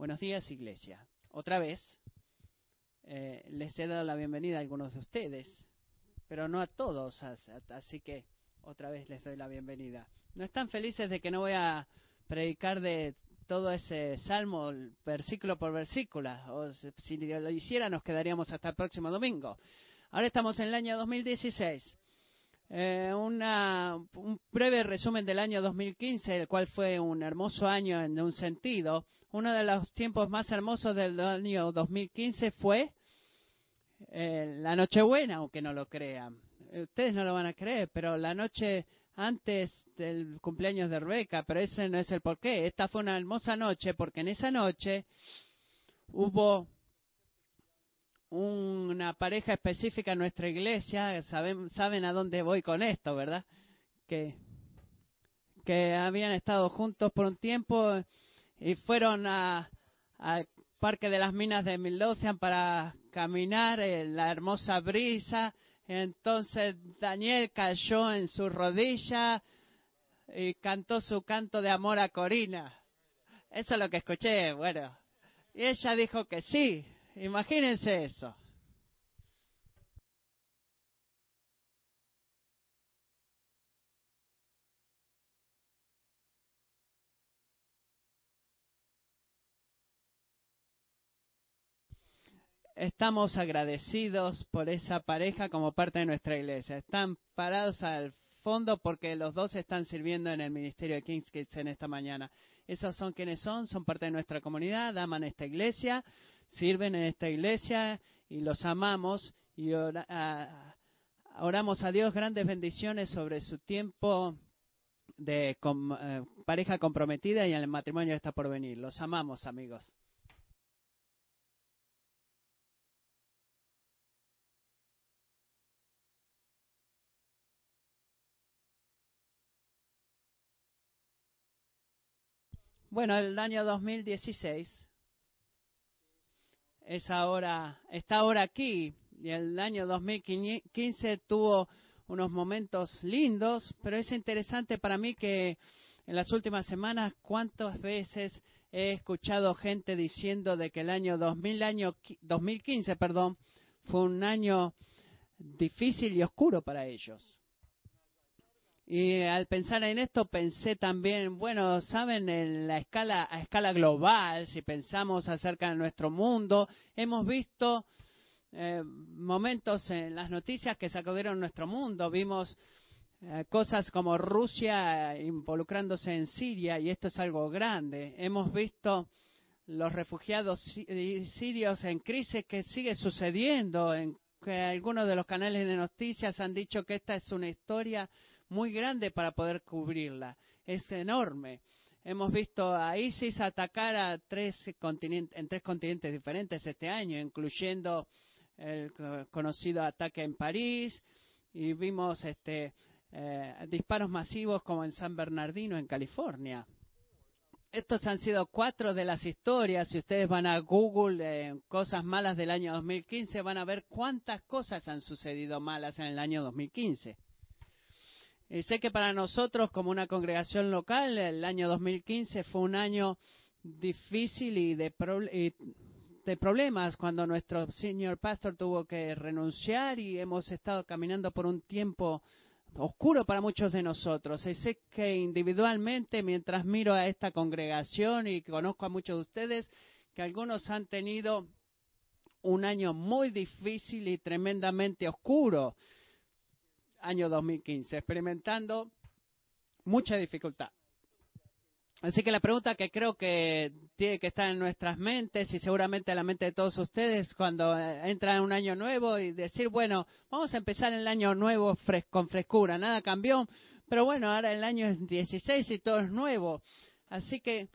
Buenos días, Iglesia. Otra vez eh, les he dado la bienvenida a algunos de ustedes, pero no a todos, así que otra vez les doy la bienvenida. ¿No están felices de que no voy a predicar de todo ese salmo, versículo por versículo? O si lo hiciera, nos quedaríamos hasta el próximo domingo. Ahora estamos en el año 2016. Eh, una, un breve resumen del año 2015, el cual fue un hermoso año en un sentido. Uno de los tiempos más hermosos del año 2015 fue eh, la Nochebuena, aunque no lo crean. Ustedes no lo van a creer, pero la noche antes del cumpleaños de Rebeca, pero ese no es el porqué. Esta fue una hermosa noche porque en esa noche hubo una pareja específica en nuestra iglesia, saben, saben a dónde voy con esto, ¿verdad? Que, que habían estado juntos por un tiempo y fueron al Parque de las Minas de Midlothian para caminar en la hermosa brisa. Entonces Daniel cayó en su rodilla y cantó su canto de amor a Corina. Eso es lo que escuché, bueno. Y ella dijo que sí, Imagínense eso. Estamos agradecidos por esa pareja como parte de nuestra iglesia. Están parados al fondo porque los dos están sirviendo en el ministerio de King's Kids en esta mañana. Esos son quienes son, son parte de nuestra comunidad, aman esta iglesia sirven en esta iglesia y los amamos y oramos a Dios grandes bendiciones sobre su tiempo de eh, pareja comprometida y el matrimonio está por venir. Los amamos, amigos. Bueno, el año 2016 es ahora, está ahora aquí. Y el año 2015 tuvo unos momentos lindos, pero es interesante para mí que en las últimas semanas cuántas veces he escuchado gente diciendo de que el año 2000, año 2015, perdón, fue un año difícil y oscuro para ellos. Y al pensar en esto pensé también, bueno, saben, en la escala, a escala global, si pensamos acerca de nuestro mundo, hemos visto eh, momentos en las noticias que sacudieron nuestro mundo. Vimos eh, cosas como Rusia involucrándose en Siria y esto es algo grande. Hemos visto los refugiados sirios en crisis que sigue sucediendo, en que algunos de los canales de noticias han dicho que esta es una historia muy grande para poder cubrirla. Es enorme. Hemos visto a ISIS atacar a tres continentes, en tres continentes diferentes este año, incluyendo el conocido ataque en París y vimos este, eh, disparos masivos como en San Bernardino, en California. Estos han sido cuatro de las historias. Si ustedes van a Google, eh, cosas malas del año 2015, van a ver cuántas cosas han sucedido malas en el año 2015. Y sé que para nosotros, como una congregación local, el año 2015 fue un año difícil y de, de problemas cuando nuestro señor pastor tuvo que renunciar y hemos estado caminando por un tiempo oscuro para muchos de nosotros. Y sé que individualmente, mientras miro a esta congregación y conozco a muchos de ustedes, que algunos han tenido un año muy difícil y tremendamente oscuro año 2015, experimentando mucha dificultad. Así que la pregunta que creo que tiene que estar en nuestras mentes y seguramente en la mente de todos ustedes cuando entra en un año nuevo y decir, bueno, vamos a empezar el año nuevo con frescura, nada cambió, pero bueno, ahora el año es 16 y todo es nuevo. Así que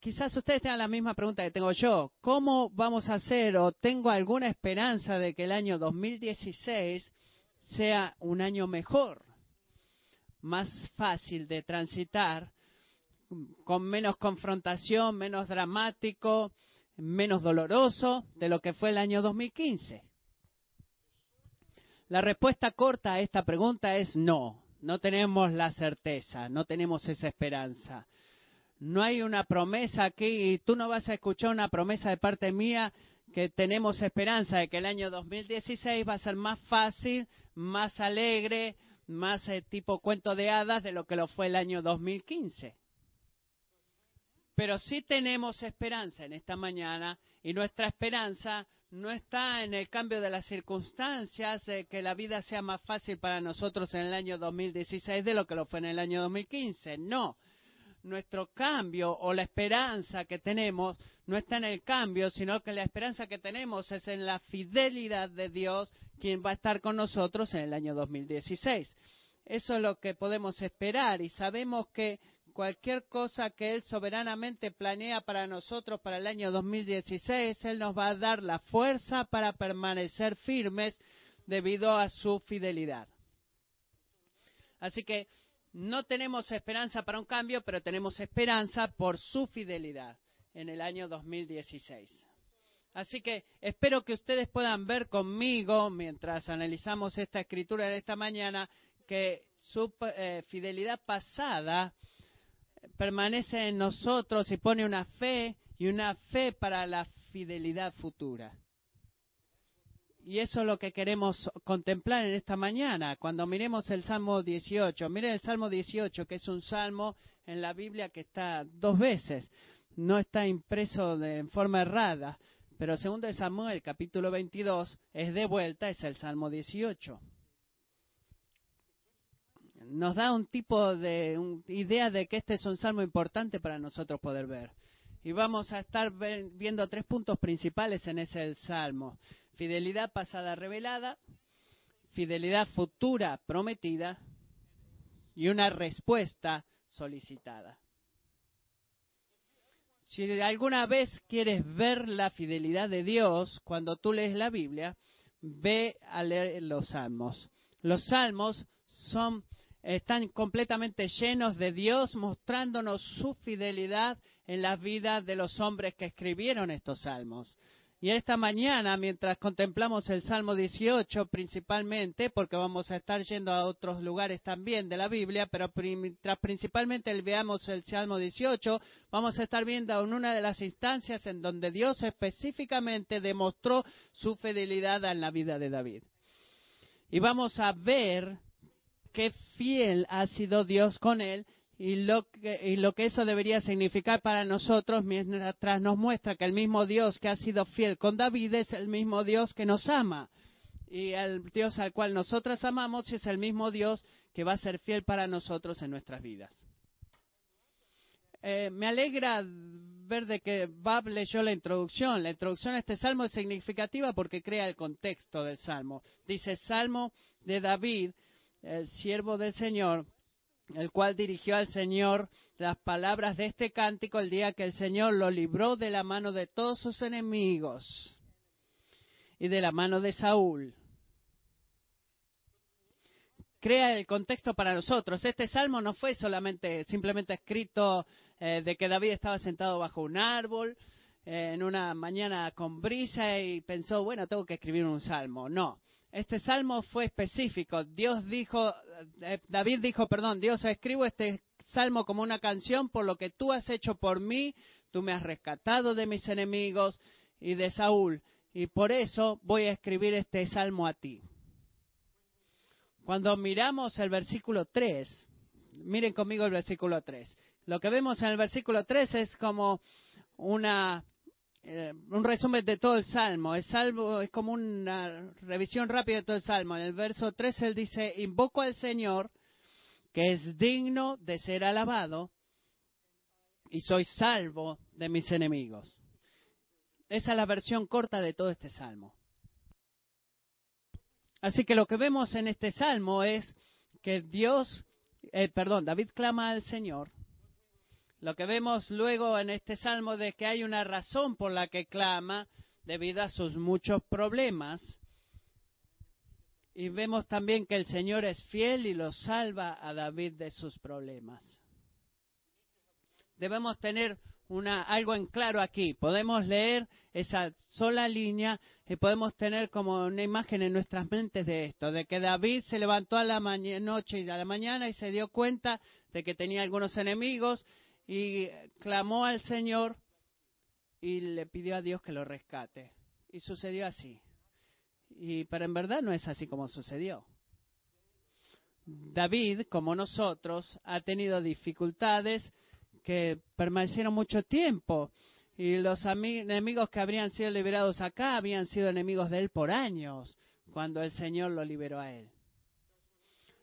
quizás ustedes tengan la misma pregunta que tengo yo. ¿Cómo vamos a hacer o tengo alguna esperanza de que el año 2016 sea un año mejor, más fácil de transitar, con menos confrontación, menos dramático, menos doloroso de lo que fue el año 2015. La respuesta corta a esta pregunta es no, no tenemos la certeza, no tenemos esa esperanza. No hay una promesa aquí y tú no vas a escuchar una promesa de parte mía que tenemos esperanza de que el año 2016 va a ser más fácil, más alegre, más eh, tipo cuento de hadas de lo que lo fue el año 2015. Pero sí tenemos esperanza en esta mañana y nuestra esperanza no está en el cambio de las circunstancias, de que la vida sea más fácil para nosotros en el año 2016 de lo que lo fue en el año 2015. No, nuestro cambio o la esperanza que tenemos no está en el cambio, sino que la esperanza que tenemos es en la fidelidad de Dios, quien va a estar con nosotros en el año 2016. Eso es lo que podemos esperar y sabemos que cualquier cosa que Él soberanamente planea para nosotros para el año 2016, Él nos va a dar la fuerza para permanecer firmes debido a su fidelidad. Así que no tenemos esperanza para un cambio, pero tenemos esperanza por su fidelidad en el año 2016. Así que espero que ustedes puedan ver conmigo, mientras analizamos esta escritura de esta mañana, que su eh, fidelidad pasada permanece en nosotros y pone una fe y una fe para la fidelidad futura. Y eso es lo que queremos contemplar en esta mañana, cuando miremos el Salmo 18. Miren el Salmo 18, que es un salmo en la Biblia que está dos veces. No está impreso de, en forma errada, pero segundo de Samuel, capítulo 22, es de vuelta, es el Salmo 18. Nos da un tipo de idea de que este es un salmo importante para nosotros poder ver. Y vamos a estar viendo tres puntos principales en ese salmo fidelidad pasada revelada, fidelidad futura prometida y una respuesta solicitada. Si alguna vez quieres ver la fidelidad de Dios cuando tú lees la Biblia, ve a leer los salmos. Los salmos están completamente llenos de Dios mostrándonos su fidelidad en la vida de los hombres que escribieron estos salmos. Y esta mañana, mientras contemplamos el Salmo 18 principalmente, porque vamos a estar yendo a otros lugares también de la Biblia, pero mientras principalmente veamos el Salmo 18, vamos a estar viendo en una de las instancias en donde Dios específicamente demostró su fidelidad en la vida de David. Y vamos a ver qué fiel ha sido Dios con él y lo, que, eso debería significar para nosotros mientras nos muestra que el mismo Dios que ha sido fiel con David es el mismo Dios que nos ama. Y el Dios al cual nosotros amamos es el mismo Dios que va a ser fiel para nosotros en nuestras vidas. Eh, me alegra ver de que Bab leyó la introducción. La introducción a este salmo es significativa porque crea el contexto del salmo. Dice Salmo de David, siervo del Señor, el cual dirigió al Señor las palabras de este cántico el día que el Señor lo libró de la mano de todos sus enemigos y de la mano de Saúl. Crea el contexto para nosotros. Este salmo no fue solamente simplemente escrito eh, de que David estaba sentado bajo un árbol eh, en una mañana con brisa y pensó, bueno, tengo que escribir un salmo. No, este salmo fue específico. Dios dijo, eh, David dijo, perdón, Dios escribo este salmo como una canción por lo que tú has hecho por mí, tú me has rescatado de mis enemigos y de Saúl, y por eso voy a escribir este salmo a ti. Cuando miramos el versículo 3, miren conmigo el versículo 3. Lo que vemos en el versículo 3 es como una eh, un resumen de todo el Salmo. El Salmo es como una revisión rápida de todo el Salmo. En el verso 3 él dice, invoco al Señor, que es digno de ser alabado, y soy salvo de mis enemigos. Esa es la versión corta de todo este Salmo. Así que lo que vemos en este Salmo es que Dios, eh, perdón, David clama al Señor lo que vemos luego en este salmo de que hay una razón por la que clama debido a sus muchos problemas. Y vemos también que el Señor es fiel y lo salva a David de sus problemas. Debemos tener una, algo en claro aquí. Podemos leer esa sola línea y podemos tener como una imagen en nuestras mentes de esto, de que David se levantó a la noche y a la mañana y se dio cuenta de que tenía algunos enemigos y clamó al Señor y le pidió a Dios que lo rescate. Y sucedió así. Y, pero en verdad no es así como sucedió. David, como nosotros, ha tenido dificultades que permanecieron mucho tiempo. Y los enemigos que habrían sido liberados acá habían sido enemigos de él por años, cuando el Señor lo liberó a él.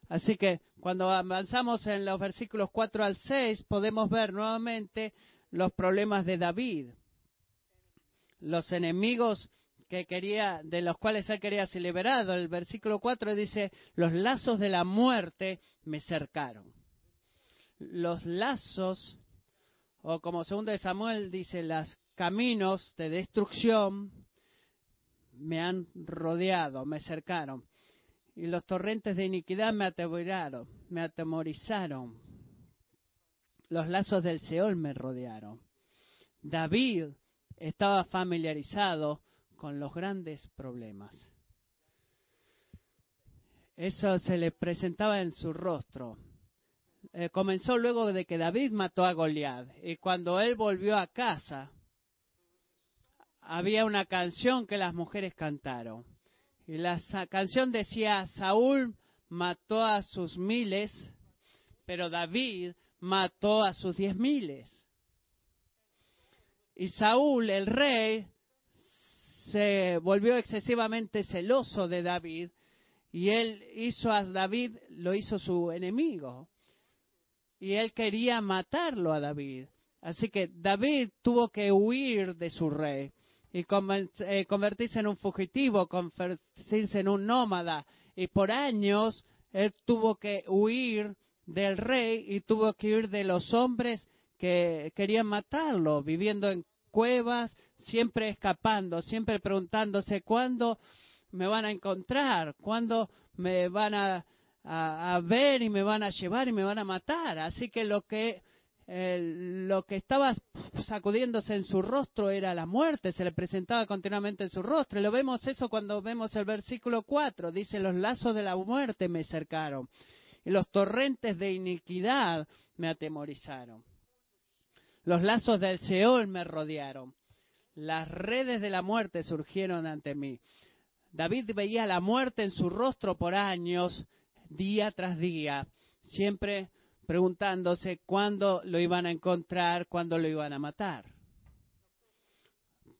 Así que cuando avanzamos en los versículos 4 al 6, podemos ver nuevamente los problemas de David. Los enemigos que quería, de los cuales él quería ser liberado. El versículo 4 dice, los lazos de la muerte me cercaron. Los lazos, o como segundo de Samuel dice, los caminos de destrucción me han rodeado, me cercaron. Y los torrentes de iniquidad me atemorizaron, me atemorizaron. Los lazos del Seol me rodearon. David estaba familiarizado con los grandes problemas. Eso se le presentaba en su rostro. Eh, comenzó luego de que David mató a Goliat y cuando él volvió a casa había una canción que las mujeres cantaron y la canción decía Saúl mató a sus miles pero David mató a sus diez miles y Saúl el rey se volvió excesivamente celoso de David y él hizo a David, lo hizo su enemigo. Y él quería matarlo a David. Así que David tuvo que huir de su rey y eh, convertirse en un fugitivo, convertirse en un nómada. Y por años él tuvo que huir del rey y tuvo que huir de los hombres que querían matarlo, viviendo en cuevas, siempre escapando, siempre preguntándose cuándo me van a encontrar, cuándo me van a, ver y me van a llevar y me van a matar. Así que lo que lo que estaba sacudiéndose en su rostro era la muerte, se le presentaba continuamente en su rostro. Y lo vemos eso cuando vemos el versículo 4, dice, los lazos de la muerte me cercaron y los torrentes de iniquidad me atemorizaron. Los lazos del Seol me rodearon. Las redes de la muerte surgieron ante mí. David veía la muerte en su rostro por años, día tras día, siempre preguntándose cuándo lo iban a encontrar, cuándo lo iban a matar.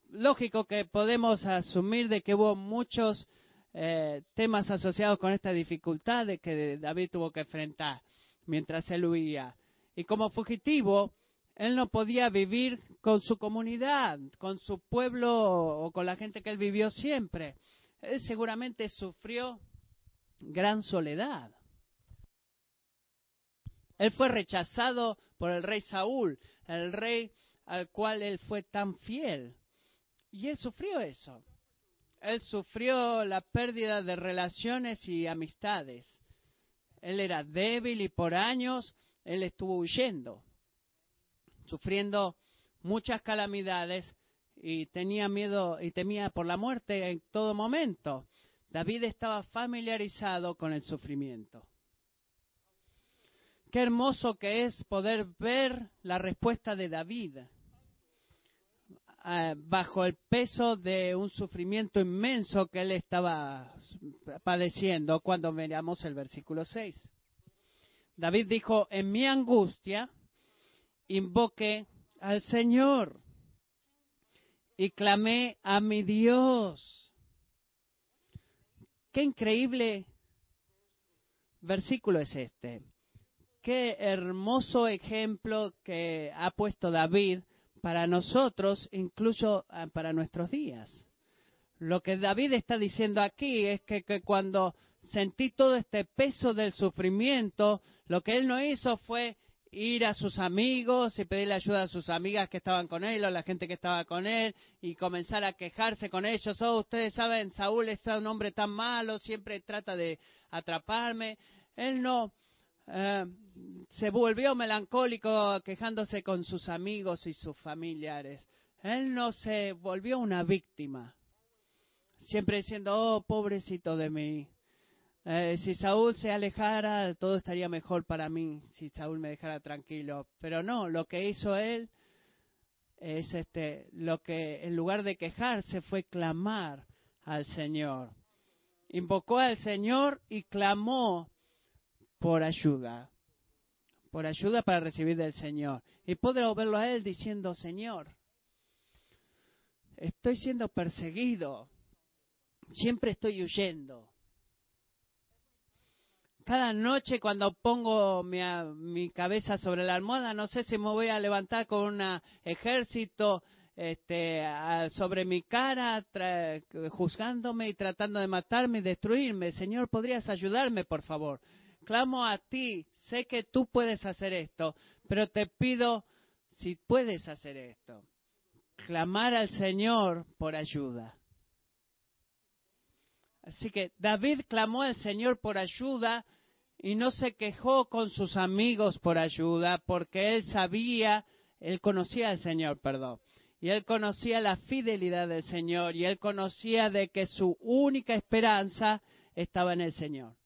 Lógico que podemos asumir de que hubo muchos eh, temas asociados con esta dificultad de que David tuvo que enfrentar mientras él huía. Y como fugitivo, él no podía vivir con su comunidad, con su pueblo o con la gente que él vivió siempre. Él seguramente sufrió gran soledad. Él fue rechazado por el rey Saúl, el rey al cual él fue tan fiel. Y él sufrió eso. Él sufrió la pérdida de relaciones y amistades. Él era débil y por años él estuvo huyendo sufriendo muchas calamidades y tenía miedo y temía por la muerte en todo momento. David estaba familiarizado con el sufrimiento. Qué hermoso que es poder ver la respuesta de David eh, bajo el peso de un sufrimiento inmenso que él estaba padeciendo cuando miramos el versículo 6. David dijo, en mi angustia invoqué al Señor y clamé a mi Dios. Qué increíble versículo es este. Qué hermoso ejemplo que ha puesto David para nosotros, incluso ah, para nuestros días. Lo que David está diciendo aquí es que, cuando sentí todo este peso del sufrimiento, lo que él no hizo fue ir a sus amigos y pedirle ayuda a sus amigas que estaban con él o a la gente que estaba con él y comenzar a quejarse con ellos. Oh, ustedes saben, Saúl es un hombre tan malo, siempre trata de atraparme. Él no eh, se volvió melancólico quejándose con sus amigos y sus familiares. Él no se volvió una víctima, siempre diciendo, oh, pobrecito de mí. eh, si Saúl se alejara, todo estaría mejor para mí, si Saúl me dejara tranquilo. Pero no, lo que hizo él es este, lo que en lugar de quejarse fue clamar al Señor. Invocó al Señor y clamó por ayuda, por ayuda para recibir del Señor. Y puedo verlo a él diciendo, Señor, estoy siendo perseguido, siempre estoy huyendo cada noche cuando pongo mi, cabeza sobre la almohada, no sé si me voy a levantar con un ejército este, sobre mi cara, juzgándome y tratando de matarme y destruirme. Señor, ¿podrías ayudarme, por favor? Clamo a ti, sé que tú puedes hacer esto, pero te pido si puedes hacer esto. Clamar al Señor por ayuda. Así que David clamó al Señor por ayuda y no se quejó con sus amigos por ayuda porque él sabía, él conocía al Señor, perdón. Y él conocía la fidelidad del Señor y él conocía de que su única esperanza estaba en el Señor.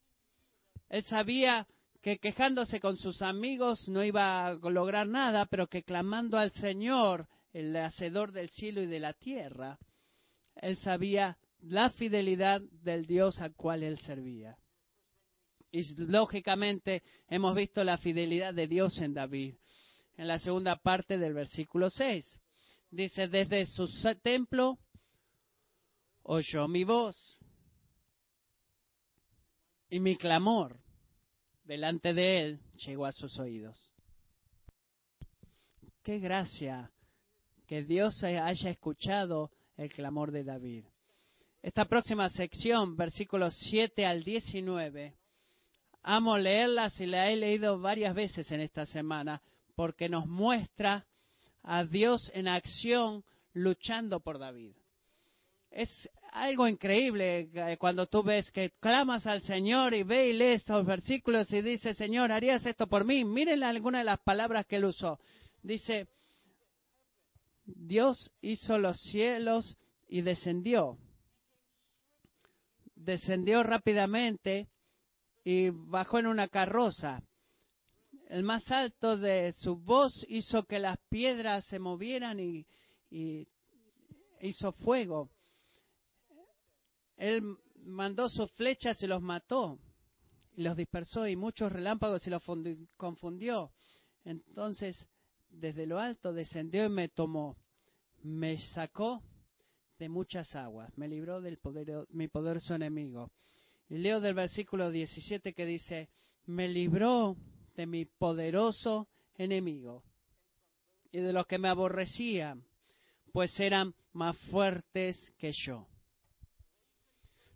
Él sabía que quejándose con sus amigos no iba a lograr nada, pero que clamando al Señor, el hacedor del cielo y de la tierra, él sabía la fidelidad del Dios al cual él servía. Y lógicamente hemos visto la fidelidad de Dios en David. En la segunda parte del versículo 6. Dice, desde su templo oyó mi voz y mi clamor delante de él llegó a sus oídos. Qué gracia que Dios haya escuchado el clamor de David. Esta próxima sección, versículos 7 al 19, Amo leerlas y la he leído varias veces en esta semana porque nos muestra a Dios en acción luchando por David. Es algo increíble eh, cuando tú ves que clamas al Señor y ve y lees estos versículos y dice, Señor, ¿harías esto por mí? Miren algunas de las palabras que él usó. Dice, Dios hizo los cielos y descendió. Descendió rápidamente y bajó en una carroza. El más alto de su voz hizo que las piedras se movieran y, hizo fuego. Él mandó sus flechas y los mató y los dispersó y muchos relámpagos y los confundió. Entonces, desde lo alto descendió y me tomó, me sacó de muchas aguas, me libró del poder, mi poderoso enemigo. Y leo del versículo 17 que dice, me libró de mi poderoso enemigo y de los que me aborrecían, pues eran más fuertes que yo.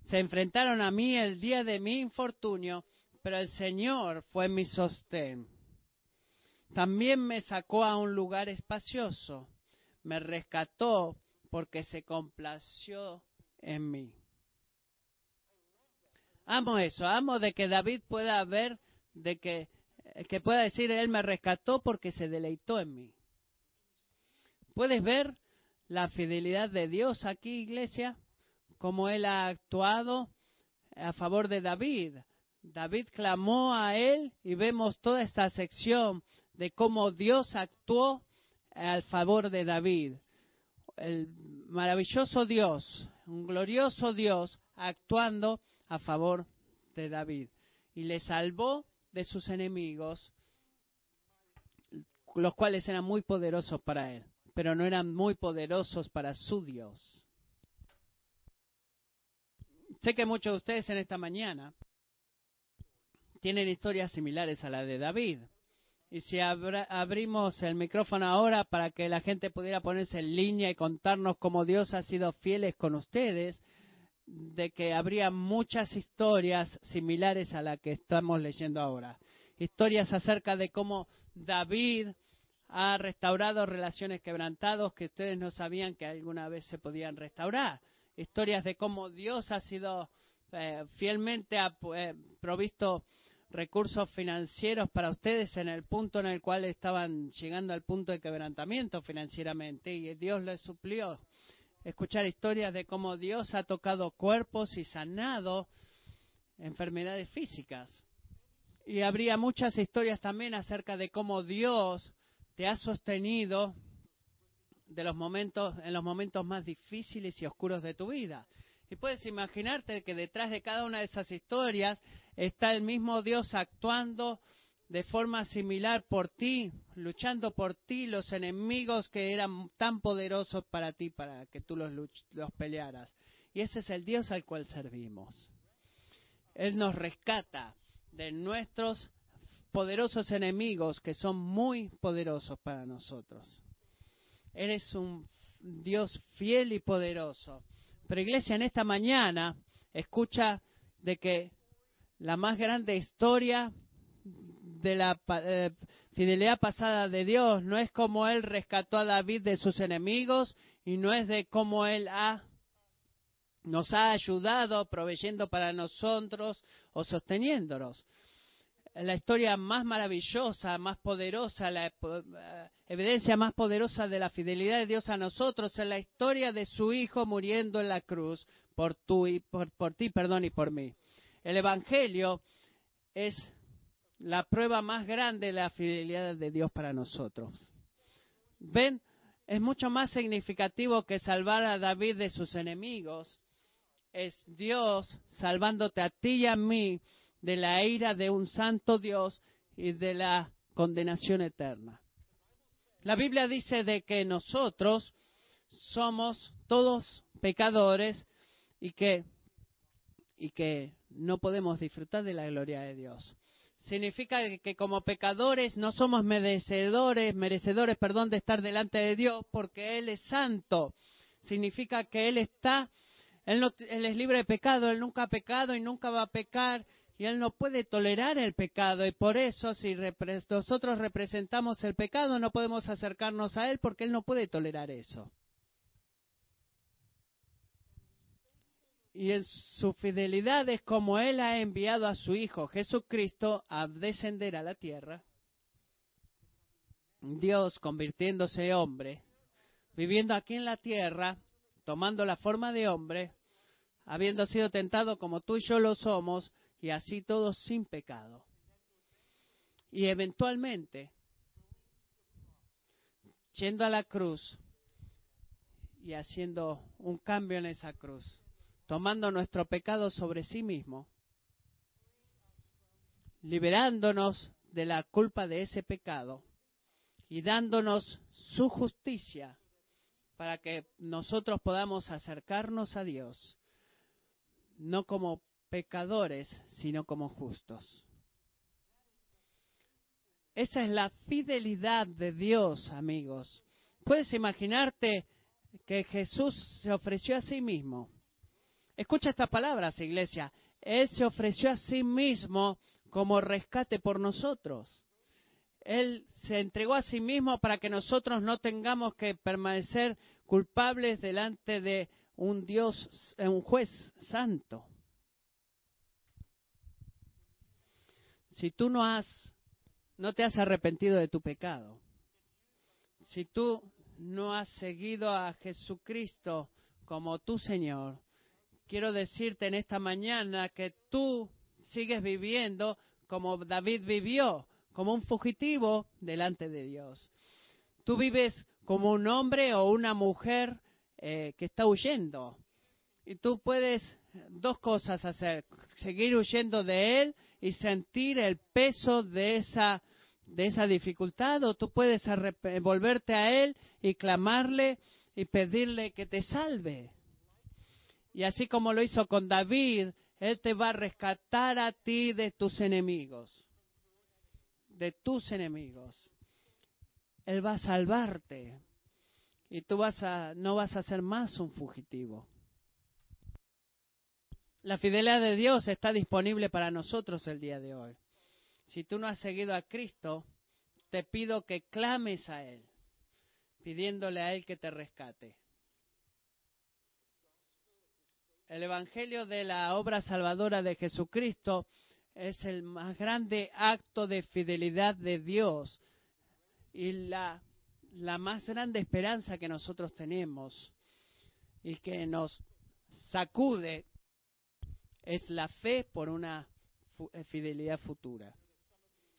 Se enfrentaron a mí el día de mi infortunio, pero el Señor fue mi sostén. También me sacó a un lugar espacioso, me rescató porque se complació en mí. Amo eso, amo de que David pueda ver, de que, que pueda decir, Él me rescató porque se deleitó en mí. ¿Puedes ver la fidelidad de Dios aquí, iglesia? Cómo Él ha actuado a favor de David. David clamó a Él y vemos toda esta sección de cómo Dios actuó al favor de David. El maravilloso Dios, un glorioso Dios actuando a favor de David y le salvó de sus enemigos, los cuales eran muy poderosos para él, pero no eran muy poderosos para su Dios. Sé que muchos de ustedes en esta mañana tienen historias similares a la de David. Y si abrimos el micrófono ahora para que la gente pudiera ponerse en línea y contarnos cómo Dios ha sido fieles con ustedes, de que habría muchas historias similares a la que estamos leyendo ahora. Historias acerca de cómo David ha restaurado relaciones quebrantadas que ustedes no sabían que alguna vez se podían restaurar. Historias de cómo Dios ha sido eh, fielmente ha, eh, provisto recursos financieros para ustedes en el punto en el cual estaban llegando al punto de quebrantamiento financieramente y Dios les suplió escuchar historias de cómo Dios ha tocado cuerpos y sanado enfermedades físicas. Y habría muchas historias también acerca de cómo Dios te ha sostenido de los momentos, en los momentos más difíciles y oscuros de tu vida. Y puedes imaginarte que detrás de cada una de esas historias está el mismo Dios actuando de forma similar por ti, luchando por ti, los enemigos que eran tan poderosos para ti, para que tú los, los pelearas. Y ese es el Dios al cual servimos. Él nos rescata de nuestros poderosos enemigos que son muy poderosos para nosotros. Él es un Dios fiel y poderoso. Pero iglesia, en esta mañana escucha de que la más grande historia de la eh, fidelidad pasada de Dios no es como Él rescató a David de sus enemigos y no es de cómo Él ha, nos ha ayudado proveyendo para nosotros o sosteniéndonos. La historia más maravillosa, más poderosa, la eh, evidencia más poderosa de la fidelidad de Dios a nosotros es la historia de su Hijo muriendo en la cruz por, y, por, por ti perdón, y por mí. El Evangelio es la prueba más grande de la fidelidad de Dios para nosotros. ¿Ven? Es mucho más significativo que salvar a David de sus enemigos. Es Dios salvándote a ti y a mí de la ira de un santo Dios y de la condenación eterna. La Biblia dice de que nosotros somos todos pecadores y que, y que no podemos disfrutar de la gloria de Dios significa que como pecadores no somos merecedores, merecedores, perdón, de estar delante de Dios porque Él es santo. Significa que Él está, Él, no, él es libre de pecado, Él nunca ha pecado y nunca va a pecar y Él no puede tolerar el pecado y por eso si nosotros representamos el pecado no podemos acercarnos a Él porque Él no puede tolerar eso. y en su fidelidad es como Él ha enviado a su Hijo Jesucristo a descender a la tierra, Dios convirtiéndose hombre, viviendo aquí en la tierra, tomando la forma de hombre, habiendo sido tentado como tú y yo lo somos, y así todos sin pecado. Y eventualmente, yendo a la cruz y haciendo un cambio en esa cruz, tomando nuestro pecado sobre sí mismo, liberándonos de la culpa de ese pecado y dándonos su justicia para que nosotros podamos acercarnos a Dios, no como pecadores, sino como justos. Esa es la fidelidad de Dios, amigos. Puedes imaginarte que Jesús se ofreció a sí mismo Escucha estas palabras, iglesia. Él se ofreció a sí mismo como rescate por nosotros. Él se entregó a sí mismo para que nosotros no tengamos que permanecer culpables delante de un Dios, un juez santo. Si tú no has, no te has arrepentido de tu pecado, si tú no has seguido a Jesucristo como tu Señor, quiero decirte en esta mañana que tú sigues viviendo como David vivió, como un fugitivo delante de Dios. Tú vives como un hombre o una mujer eh, que está huyendo. Y tú puedes dos cosas hacer, seguir huyendo de Él y sentir el peso de esa, de esa dificultad, o tú puedes volverte a Él y clamarle y pedirle que te salve. Y así como lo hizo con David, Él te va a rescatar a ti de tus enemigos. De tus enemigos. Él va a salvarte. Y tú vas a, no vas a ser más un fugitivo. La fidelidad de Dios está disponible para nosotros el día de hoy. Si tú no has seguido a Cristo, te pido que clames a Él, pidiéndole a Él que te rescate. El Evangelio de la obra salvadora de Jesucristo es el más grande acto de fidelidad de Dios y la, la más grande esperanza que nosotros tenemos y que nos sacude es la fe por una eh, fidelidad futura.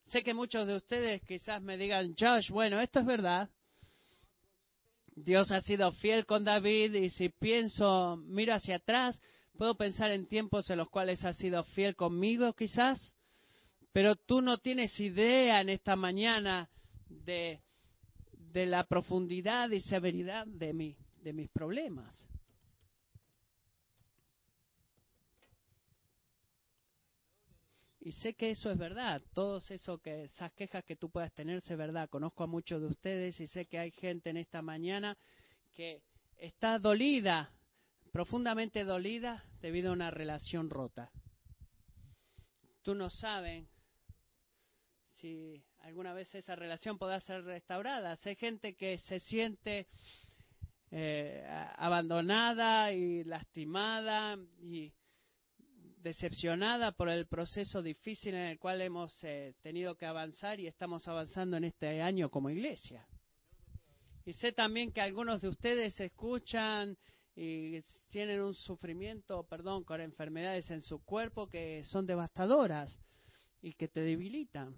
Sé que muchos de ustedes quizás me digan, Josh, bueno, esto es verdad. Dios ha sido fiel con David y si pienso, miro hacia atrás, puedo pensar en tiempos en los cuales ha sido fiel conmigo quizás, pero tú no tienes idea en esta mañana de, de la profundidad y severidad de, mi, de mis problemas. Y sé que eso es verdad, todos eso que esas quejas que tú puedas tener es verdad. Conozco a muchos de ustedes y sé que hay gente en esta mañana que está dolida, profundamente dolida debido a una relación rota. Tú no sabes si alguna vez esa relación podrá ser restaurada. Hay gente que se siente eh, abandonada y lastimada y decepcionada por el proceso difícil en el cual hemos eh, tenido que avanzar y estamos avanzando en este año como iglesia. Y sé también que algunos de ustedes escuchan y tienen un sufrimiento, perdón, con enfermedades en su cuerpo que son devastadoras y que te debilitan.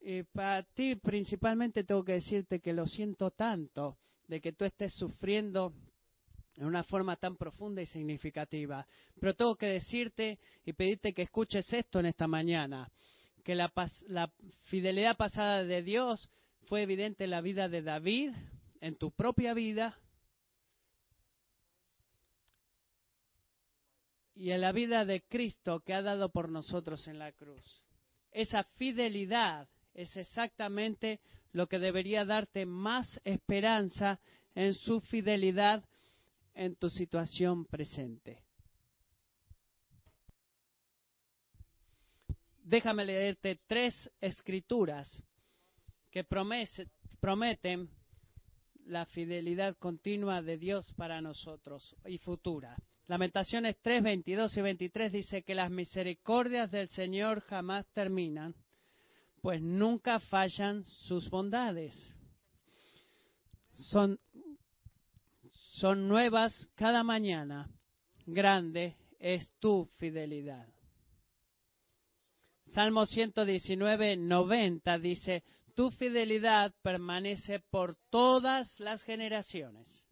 Y para ti principalmente tengo que decirte que lo siento tanto de que tú estés sufriendo en una forma tan profunda y significativa. Pero tengo que decirte y pedirte que escuches esto en esta mañana, que la, la fidelidad pasada de Dios fue evidente en la vida de David, en tu propia vida y en la vida de Cristo que ha dado por nosotros en la cruz. Esa fidelidad es exactamente lo que debería darte más esperanza en su fidelidad en tu situación presente. Déjame leerte tres escrituras que prometen la fidelidad continua de Dios para nosotros y futura. Lamentaciones 3, 22 y 23 dice que las misericordias del Señor jamás terminan, pues nunca fallan sus bondades. Son son nuevas cada mañana. Grande es tu fidelidad. Salmo 119, 90 dice, tu fidelidad permanece por todas las generaciones.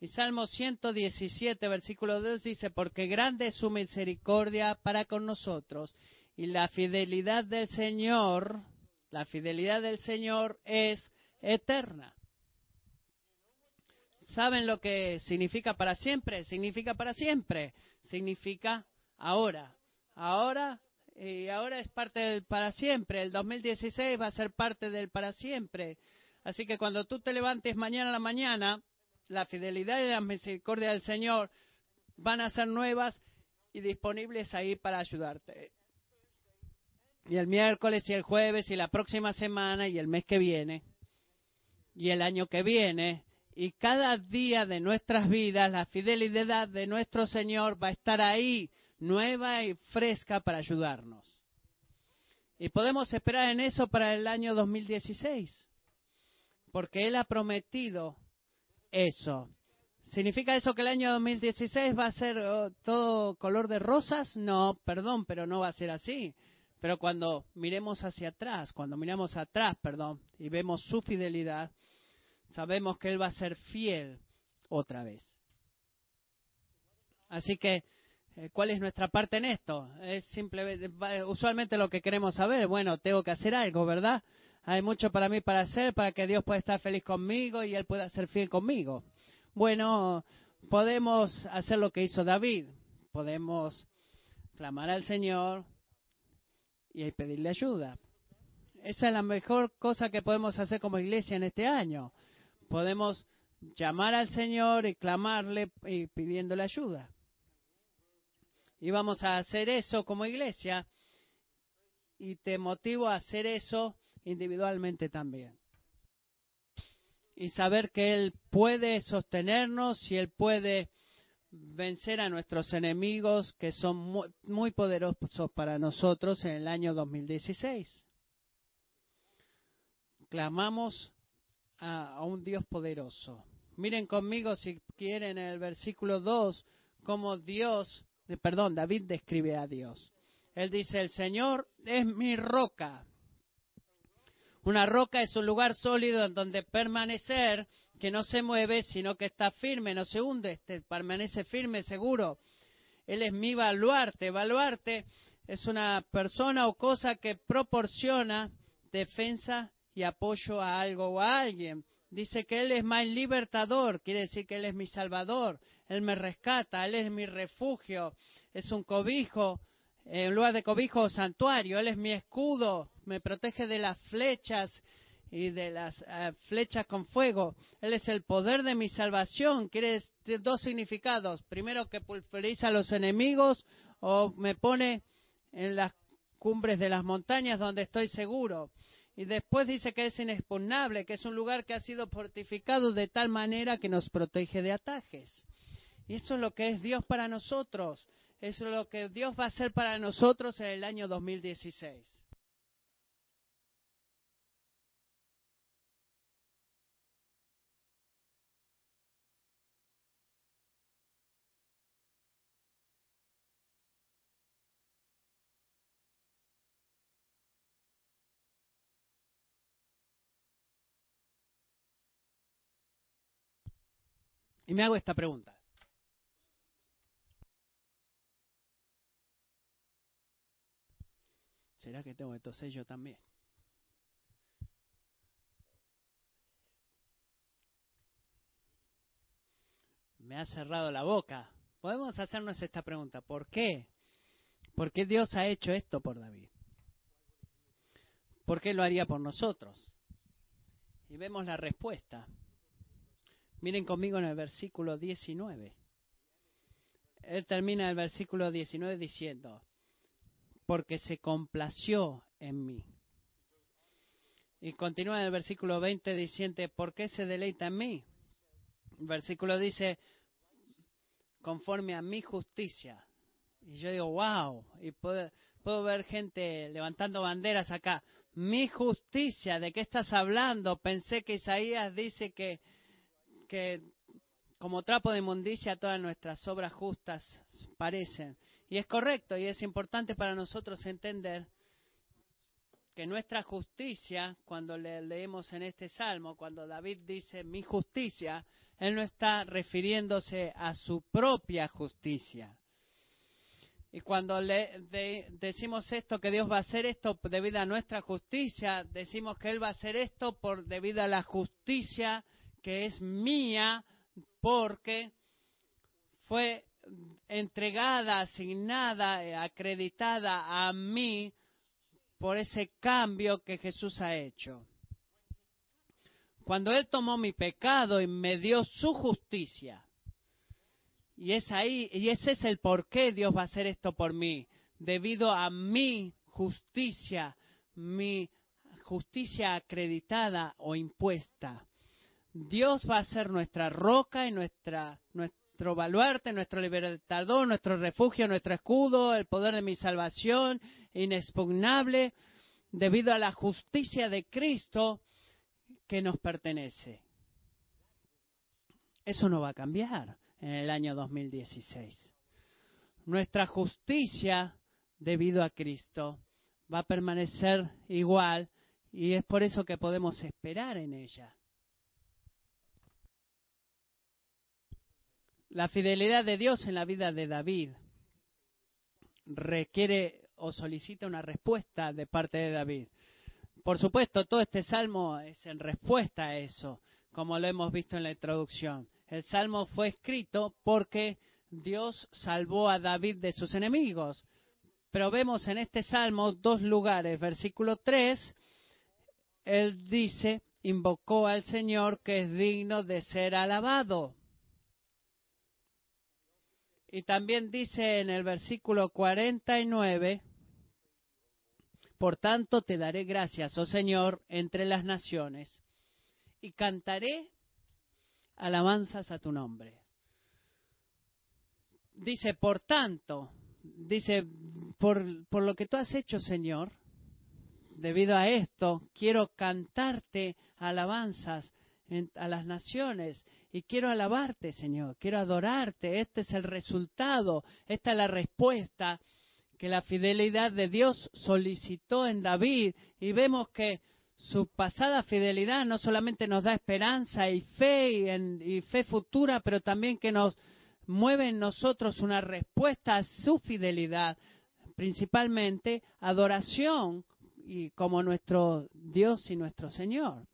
Y Salmo 117, versículo 2 dice, porque grande es su misericordia para con nosotros y la fidelidad del Señor, la fidelidad del Señor es eterna. ¿Saben lo que significa para siempre? Significa para siempre. Significa ahora. Ahora y ahora es parte del para siempre. El 2016 va a ser parte del para siempre. Así que cuando tú te levantes mañana a la mañana, la fidelidad y la misericordia del Señor van a ser nuevas y disponibles ahí para ayudarte. Y el miércoles y el jueves y la próxima semana y el mes que viene y el año que viene y cada día de nuestras vidas la fidelidad de nuestro Señor va a estar ahí, nueva y fresca para ayudarnos. Y podemos esperar en eso para el año 2016, porque Él ha prometido eso. ¿Significa eso que el año 2016 va a ser oh, todo color de rosas? No, perdón, pero no va a ser así. Pero cuando miremos hacia atrás, cuando miramos atrás, perdón, y vemos su fidelidad, sabemos que Él va a ser fiel otra vez. Así que, eh, ¿cuál es nuestra parte en esto? Es simplemente, usualmente lo que queremos saber, bueno, tengo que hacer algo, ¿verdad? Hay mucho para mí para hacer, para que Dios pueda estar feliz conmigo y Él pueda ser fiel conmigo. Bueno, podemos hacer lo que hizo David. Podemos clamar al Señor y pedirle ayuda. Esa es la mejor cosa que podemos hacer como iglesia en este año podemos llamar al Señor y clamarle y pidiéndole ayuda. Y vamos a hacer eso como iglesia y te motivo a hacer eso individualmente también. Y saber que Él puede sostenernos y Él puede vencer a nuestros enemigos que son muy, muy poderosos para nosotros en el año 2016. Clamamos a, un Dios poderoso. Miren conmigo si quieren el versículo 2 cómo Dios, perdón, David describe a Dios. Él dice, el Señor es mi roca. Una roca es un lugar sólido en donde permanecer, que no se mueve, sino que está firme, no se hunde, este, permanece firme, seguro. Él es mi baluarte. Baluarte es una persona o cosa que proporciona defensa y apoyo a algo o a alguien. Dice que Él es mi libertador, quiere decir que Él es mi salvador, Él me rescata, Él es mi refugio, es un cobijo, en lugar de cobijo o santuario, Él es mi escudo, me protege de las flechas y de las eh, flechas con fuego. Él es el poder de mi salvación. Quiere decir dos significados. Primero, que pulveriza a los enemigos o me pone en las cumbres de las montañas donde estoy seguro. Y después dice que es inexpugnable, que es un lugar que ha sido fortificado de tal manera que nos protege de atajes. Y eso es lo que es Dios para nosotros. Eso es lo que Dios va a hacer para nosotros en el año 2016. Y me hago esta pregunta. ¿Será que tengo toser yo también? Me ha cerrado la boca. Podemos hacernos esta pregunta. ¿Por qué? ¿Por qué Dios ha hecho esto por David? ¿Por qué lo haría por nosotros? Y vemos la respuesta. Miren conmigo en el versículo 19. Él termina el versículo 19 diciendo, porque se complació en mí. Y continúa en el versículo 20 diciendo, ¿por qué se deleita en mí? El versículo dice, conforme a mi justicia. Y yo digo, wow, y puedo, puedo ver gente levantando banderas acá. Mi justicia, ¿de qué estás hablando? Pensé que Isaías dice que que como trapo de inmundicia todas nuestras obras justas parecen. Y es correcto y es importante para nosotros entender que nuestra justicia, cuando le leemos en este salmo, cuando David dice mi justicia, él no está refiriéndose a su propia justicia. Y cuando le decimos esto, que Dios va a hacer esto debido a nuestra justicia, decimos que Él va a hacer esto por debido a la justicia que es mía porque fue entregada, asignada, acreditada a mí por ese cambio que Jesús ha hecho. Cuando Él tomó mi pecado y me dio su justicia, y es ahí, y ese es el por qué Dios va a hacer esto por mí, debido a mi justicia, mi justicia acreditada o impuesta. Dios va a ser nuestra roca y nuestra, nuestro baluarte, nuestro libertador, nuestro refugio, nuestro escudo, el poder de mi salvación, inexpugnable, debido a la justicia de Cristo que nos pertenece. Eso no va a cambiar en el año 2016. Nuestra justicia, debido a Cristo, va a permanecer igual y es por eso que podemos esperar en ella. La fidelidad de Dios en la vida de David requiere o solicita una respuesta de parte de David. Por supuesto, todo este salmo es en respuesta a eso, como lo hemos visto en la introducción. El salmo fue escrito porque Dios salvó a David de sus enemigos. Pero vemos en este salmo dos lugares. Versículo 3, él dice, invocó al Señor que es digno de ser alabado. Y también dice en el versículo 49, por tanto te daré gracias, oh Señor, entre las naciones, y cantaré alabanzas a tu nombre. Dice, por tanto, dice, por, por lo que tú has hecho, Señor, debido a esto, quiero cantarte alabanzas a las naciones. Y quiero alabarte, Señor, quiero adorarte. Este es el resultado, esta es la respuesta que la fidelidad de Dios solicitó en David. Y vemos que su pasada fidelidad no solamente nos da esperanza y fe y, y fe futura, pero también que nos mueve en nosotros una respuesta a su fidelidad, principalmente adoración y como nuestro Dios y nuestro Señor.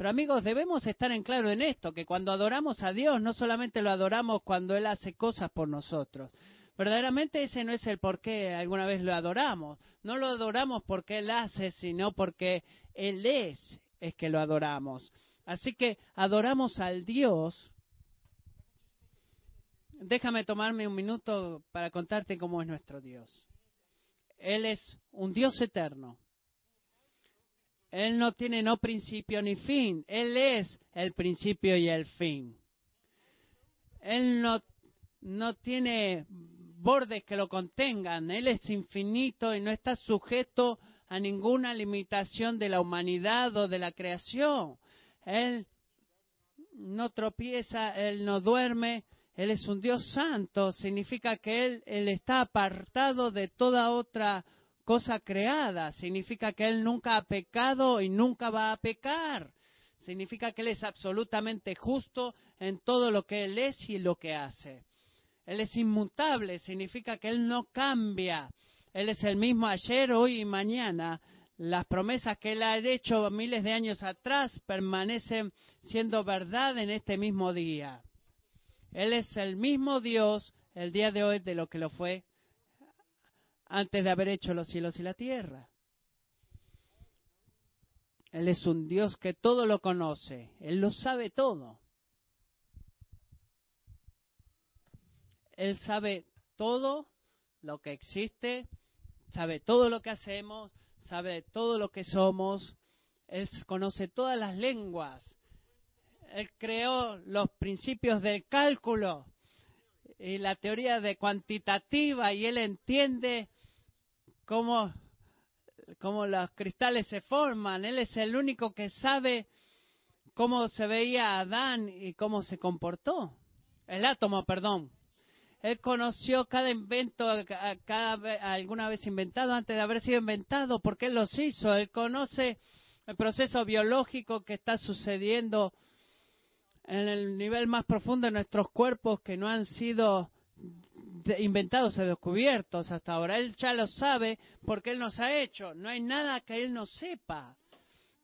Pero amigos, debemos estar en claro en esto, que cuando adoramos a Dios no solamente lo adoramos cuando Él hace cosas por nosotros. Verdaderamente ese no es el por qué alguna vez lo adoramos. No lo adoramos porque Él hace, sino porque Él es, es que lo adoramos. Así que adoramos al Dios. Déjame tomarme un minuto para contarte cómo es nuestro Dios. Él es un Dios eterno. Él no tiene no principio ni fin. Él es el principio y el fin. Él no, no tiene bordes que lo contengan. Él es infinito y no está sujeto a ninguna limitación de la humanidad o de la creación. Él no tropieza, Él no duerme, Él es un Dios santo. Significa que Él, él está apartado de toda otra cosa creada. Significa que Él nunca ha pecado y nunca va a pecar. Significa que Él es absolutamente justo en todo lo que Él es y lo que hace. Él es inmutable, significa que Él no cambia. Él es el mismo ayer, hoy y mañana. Las promesas que Él ha hecho miles de años atrás permanecen siendo verdad en este mismo día. Él es el mismo Dios el día de hoy de lo que lo fue antes de haber hecho los cielos y la tierra. Él es un Dios que todo lo conoce, Él lo sabe todo. Él sabe todo lo que existe, sabe todo lo que hacemos, sabe todo lo que somos, Él conoce todas las lenguas, Él creó los principios del cálculo y la teoría de cuantitativa y Él entiende cómo, cómo los cristales se forman. Él es el único que sabe cómo se veía Adán y cómo se comportó. El átomo, perdón. Él conoció cada invento, cada, alguna vez inventado antes de haber sido inventado, porque Él los hizo. Él conoce el proceso biológico que está sucediendo en el nivel más profundo de nuestros cuerpos que no han sido inventados o descubiertos hasta ahora. Él ya lo sabe porque Él nos ha hecho. No hay nada que Él no sepa.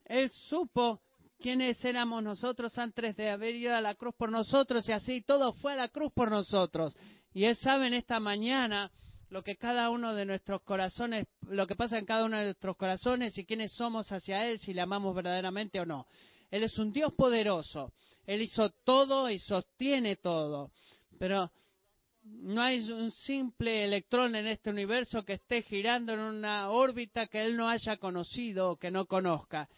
Él supo quiénes éramos nosotros antes de haber ido a la cruz por nosotros y así todo fue a la cruz por nosotros. Y Él sabe en esta mañana lo que cada uno de nuestros corazones, lo que pasa en cada uno de nuestros corazones y quiénes somos hacia Él, si le amamos verdaderamente o no. Él es un Dios poderoso. Él hizo todo y sostiene todo. Pero no hay un simple electrón en este universo que esté girando en una órbita que él no haya conocido o que no conozca.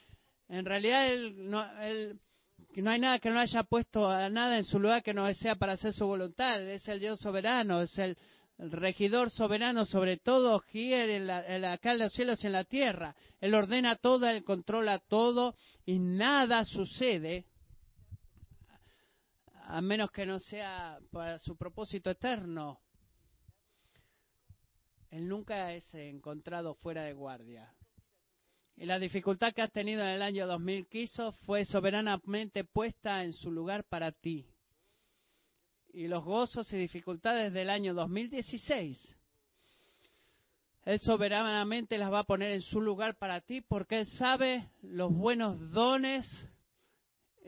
En realidad, él no, no hay nada que no haya puesto a nada en su lugar que no sea para hacer su voluntad. Es el Dios soberano, es el, regidor soberano sobre todo, gira en la, acá en los cielos y en la tierra. Él ordena todo, él controla todo y nada sucede a menos que no sea para su propósito eterno. Él nunca es encontrado fuera de guardia. Y la dificultad que has tenido en el año 2015 fue soberanamente puesta en su lugar para ti. Y los gozos y dificultades del año 2016, Él soberanamente las va a poner en su lugar para ti porque Él sabe los buenos dones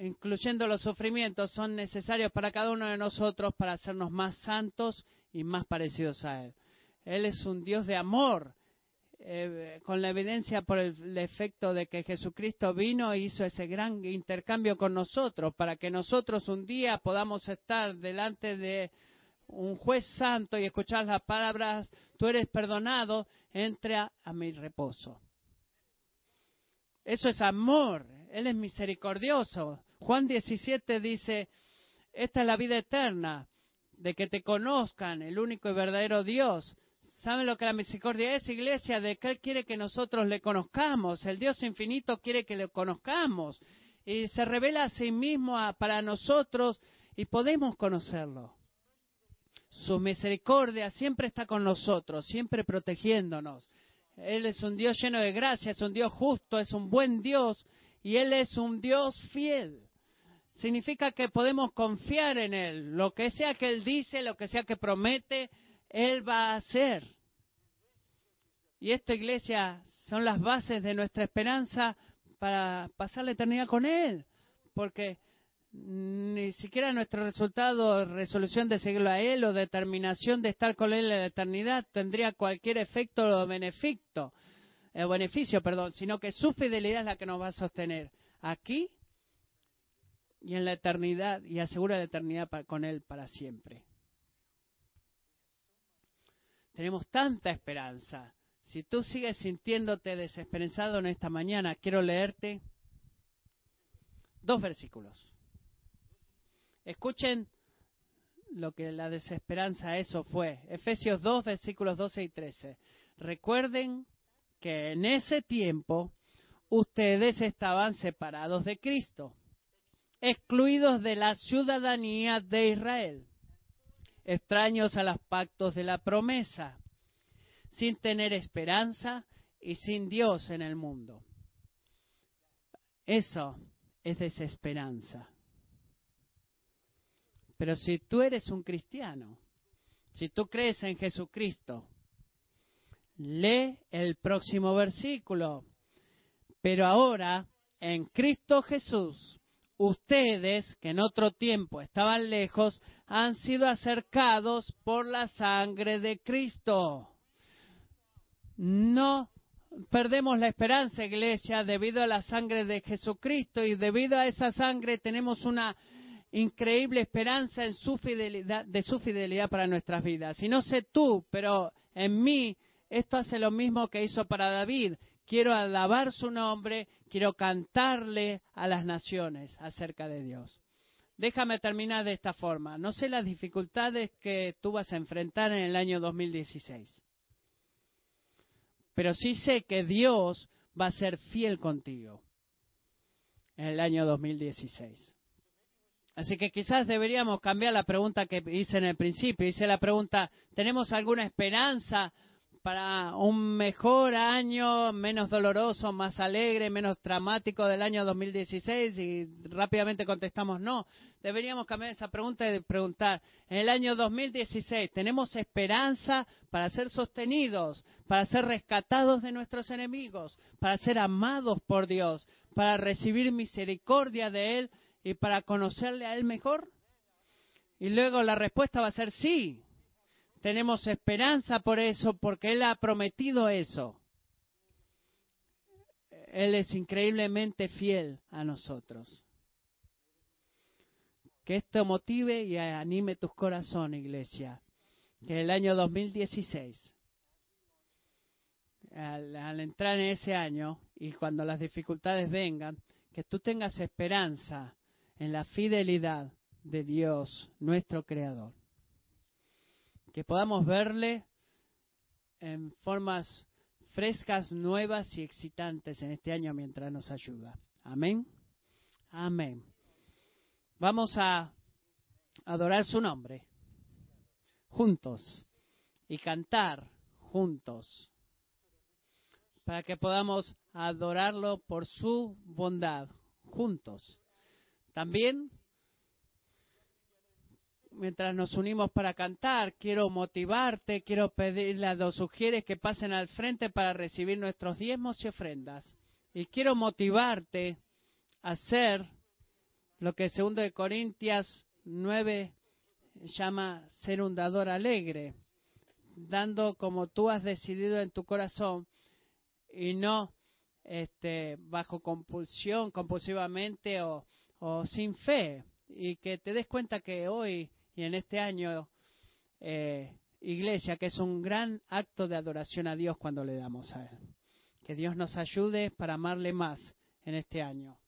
incluyendo los sufrimientos, son necesarios para cada uno de nosotros para hacernos más santos y más parecidos a Él. Él es un Dios de amor, eh, con la evidencia por el, efecto de que Jesucristo vino e hizo ese gran intercambio con nosotros, para que nosotros un día podamos estar delante de un juez santo y escuchar las palabras, tú eres perdonado, entra a mi reposo. Eso es amor, Él es misericordioso. Juan 17 dice, esta es la vida eterna, de que te conozcan, el único y verdadero Dios. ¿Saben lo que la misericordia es, iglesia? De que Él quiere que nosotros le conozcamos. El Dios infinito quiere que le conozcamos. y se revela a sí mismo para nosotros y podemos conocerlo. Su misericordia siempre está con nosotros, siempre protegiéndonos. Él es un Dios lleno de gracia, es un Dios justo, es un buen Dios y Él es un Dios fiel. Significa que podemos confiar en Él. Lo que sea que Él dice, lo que sea que promete, Él va a hacer. Y esta iglesia son las bases de nuestra esperanza para pasar la eternidad con Él. Porque ni siquiera nuestro resultado, resolución de seguirlo a Él o determinación de estar con Él en la eternidad tendría cualquier efecto o beneficio, eh, beneficio, perdón, sino que su fidelidad es la que nos va a sostener aquí y en la eternidad y asegura la eternidad con Él para siempre. Tenemos tanta esperanza. Si tú sigues sintiéndote desesperanzado en esta mañana, quiero leerte dos versículos. Escuchen lo que la desesperanza eso fue. Efesios 2, versículos 12 y 13. Recuerden que en ese tiempo ustedes estaban separados de Cristo, excluidos de la ciudadanía de Israel, extraños a los pactos de la promesa, sin tener esperanza y sin Dios en el mundo. Eso es desesperanza. Pero si tú eres un cristiano, si tú crees en Jesucristo, lee el próximo versículo. Pero ahora, en Cristo Jesús, ustedes, que en otro tiempo estaban lejos, han sido acercados por la sangre de Cristo. No perdemos la esperanza, iglesia, debido a la sangre de Jesucristo y debido a esa sangre tenemos una increíble esperanza en su fidelidad, de su fidelidad para nuestras vidas. Y no sé tú, pero en mí esto hace lo mismo que hizo para David. Quiero alabar su nombre, quiero cantarle a las naciones acerca de Dios. Déjame terminar de esta forma. No sé las dificultades que tú vas a enfrentar en el año 2016, pero sí sé que Dios va a ser fiel contigo en el año 2016. Así que quizás deberíamos cambiar la pregunta que hice en el principio. Hice la pregunta, ¿tenemos alguna esperanza para un mejor año, menos doloroso, más alegre, menos dramático del año 2016? Y rápidamente contestamos no. Deberíamos cambiar esa pregunta y preguntar, en el año 2016, ¿tenemos esperanza para ser sostenidos, para ser rescatados de nuestros enemigos, para ser amados por Dios, para recibir misericordia de Él? y para conocerle a Él mejor? Y luego la respuesta va a ser sí. Tenemos esperanza por eso, porque Él ha prometido eso. Él es increíblemente fiel a nosotros. Que esto motive y anime tus corazones, iglesia. Que el año 2016, al, al entrar en ese año y cuando las dificultades vengan, que tú tengas esperanza en la fidelidad de Dios, nuestro Creador. Que podamos verle en formas frescas, nuevas y excitantes en este año mientras nos ayuda. Amén. Amén. Vamos a adorar su nombre juntos y cantar juntos para que podamos adorarlo por su bondad juntos. También, mientras nos unimos para cantar, quiero motivarte, quiero pedirle a los sugieres que pasen al frente para recibir nuestros diezmos y ofrendas. Y quiero motivarte a hacer lo que segundo de Corintias 9 llama ser un dador alegre, dando como tú has decidido en tu corazón y no este, bajo compulsión, compulsivamente o o sin fe y que te des cuenta que hoy y en este año, eh, iglesia, que es un gran acto de adoración a Dios cuando le damos a Él. Que Dios nos ayude para amarle más en este año.